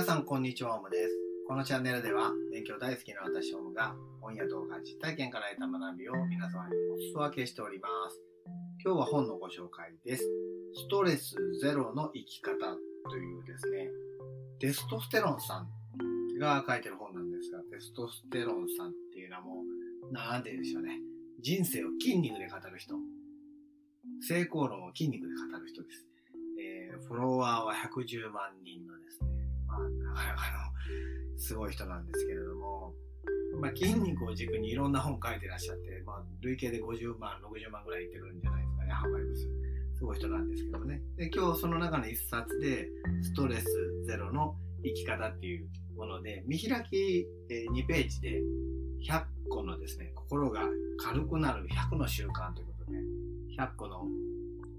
皆さん、こんにちは、オムです。このチャンネルでは、勉強大好きな私、オムが、本や動画、実体験から得た学びを皆様にお裾分けしております。今日は本のご紹介です。ストレスゼロの生き方というですね、テストステロンさんが書いてる本なんですが、テストステロンさんっていうのはもう、なんて言うんでしょうね。人生を筋肉で語る人。成功論を筋肉で語る人です。えー、フォロワーは110万人のですね、まあ、なかなかのすごい人なんですけれども、まあ、筋肉を軸にいろんな本書いてらっしゃって、まあ、累計で50万、60万ぐらいいってるんじゃないですかね、販売部数。すごい人なんですけどね。で、今日その中の一冊で、ストレスゼロの生き方っていうもので、見開き2ページで100個のですね、心が軽くなる100の習慣ということで、100個の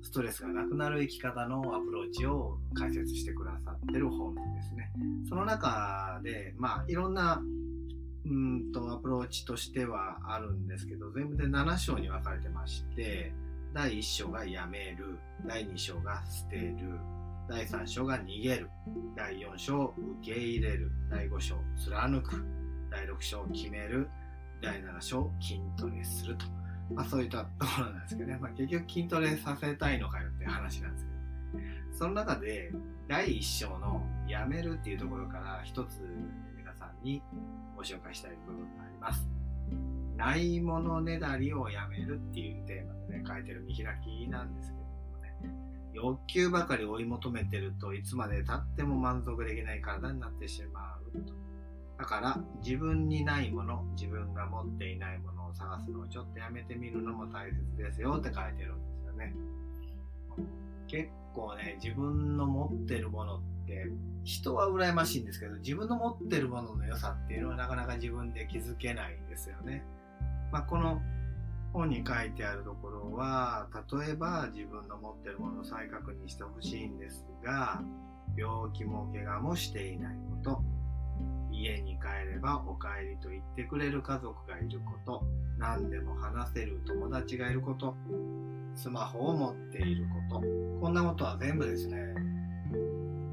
ストレスがなくなる生き方のアプローチを解説してくださってる本ですね。その中で、まあ、いろんな、うんと、アプローチとしてはあるんですけど、全部で7章に分かれてまして、第1章がやめる、第2章が捨てる、第3章が逃げる、第4章受け入れる、第5章貫く、第6章決める、第7章筋トレすると。まあそういったところなんですけどね。まあ結局筋トレさせたいのかよっていう話なんですけど、その中で第1章のやめるっていうところから一つ皆さんにご紹介したい部分があります。ないものねだりをやめるっていうテーマでね、書いてる見開きなんですけどもね、欲求ばかり追い求めてるといつまで経っても満足できない体になってしまうと。だから自分にないもの、自分が持っていないものを探すのをちょっとやめてみるのも大切ですよって書いてるんですよね。結構ね、自分の持ってるものって人は羨ましいんですけど、自分の持ってるものの良さっていうのはなかなか自分で気づけないんですよね。まあ、この本に書いてあるところは、例えば自分の持ってるものを再確認してほしいんですが、病気も怪我もしていないこと、家に帰ればお帰りと言ってくれる家族がいること、何でも話せる友達がいること、スマホを持っていること、こんなことは全部ですね、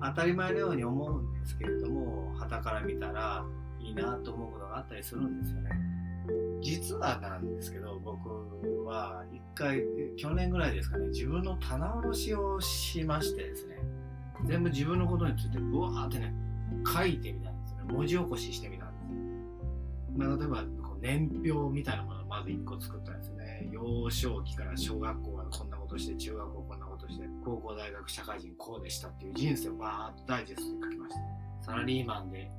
当たり前のように思うんですけれども、旗から見たらいいなと思うことがあったりするんですよね。実はなんですけど、僕は一回、去年ぐらいですかね、自分の棚卸しをしましてですね、全部自分のことについてブワーってね、書いてみたん。文字起こししてみたんです。まあ、例えば、こう年表みたいなものをまず1個作ったんですね。幼少期から小学校はこんなことして、中学校こんなことして、高校、大学、社会人こうでしたっていう人生をバーッとダイジェストに書きました。サラリーマンで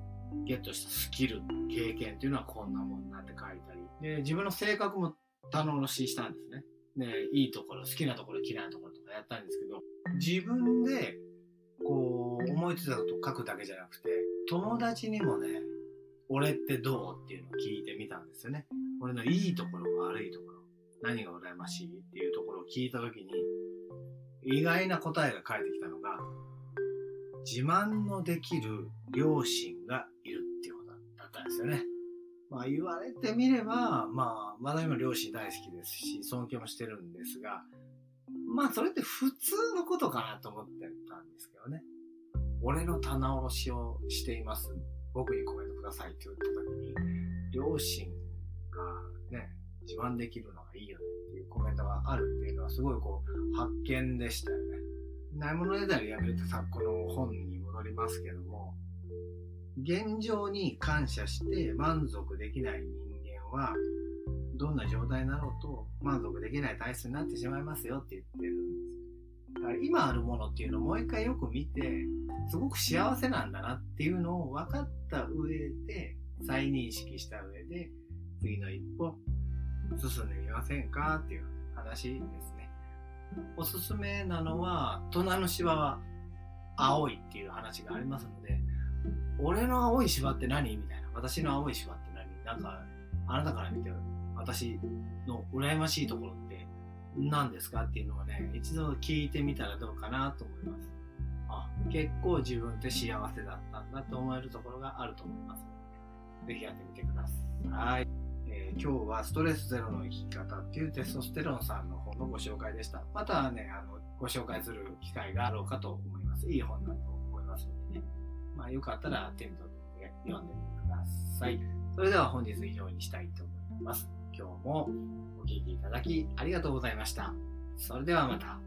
ゲットしたスキル、経験っていうのはこんなもんなって書いたり、で、自分の性格も棚卸しいしたんですね。で、いいところ、好きなところ、嫌いなところとかやったんですけど、自分で、こう、思いついたことを書くだけじゃなくて、友達にもね、俺ってどうっていうのを聞いてみたんですよね。俺のいいところ、悪いところ、何が羨ましいっていうところを聞いたときに、意外な答えが返ってきたのが、自慢のできる両親がいるっていうことだったんですよね。まあ言われてみれば、まあ、まだ今両親大好きですし、尊敬もしてるんですが、まあそれって普通のことかなと思ってたんですけどね。俺の棚卸しをしています。僕にコメントくださいって言った時に、両親がね、自慢できるのがいいよねっていうコメントがあるっていうのはすごいこう発見でしたよね。ないものねだりやめるって昨今の本に戻りますけども、現状に感謝して満足できない人間は、どんな状態になろうと満足できない体質になってしまいますよって言ってるんで。今あるものっていうのをもう一回よく見て、すごく幸せなんだなっていうのを分かった上で、再認識した上で、次の一歩進んでみませんかっていう話ですね。おすすめなのは、隣の芝は青いっていう話がありますので、俺の青い芝って何？みたいな。私の青い芝って何？なんか、あなたから見て、私の羨ましいところって何ですかっていうのをね、一度聞いてみたらどうかなと思います。あ、結構自分って幸せだったんだと思えるところがあると思いますので、ぜひやってみてください。えー今日はストレスゼロの生き方っていうテストステロンさんの本のご紹介でした。またね、あの、ご紹介する機会があろうかと思います。いい本だと思いますのでね。まあ、よかったら手に取って読んでみてください。それでは本日以上にしたいと思います。今日もお聴きいただきありがとうございました。それではまた。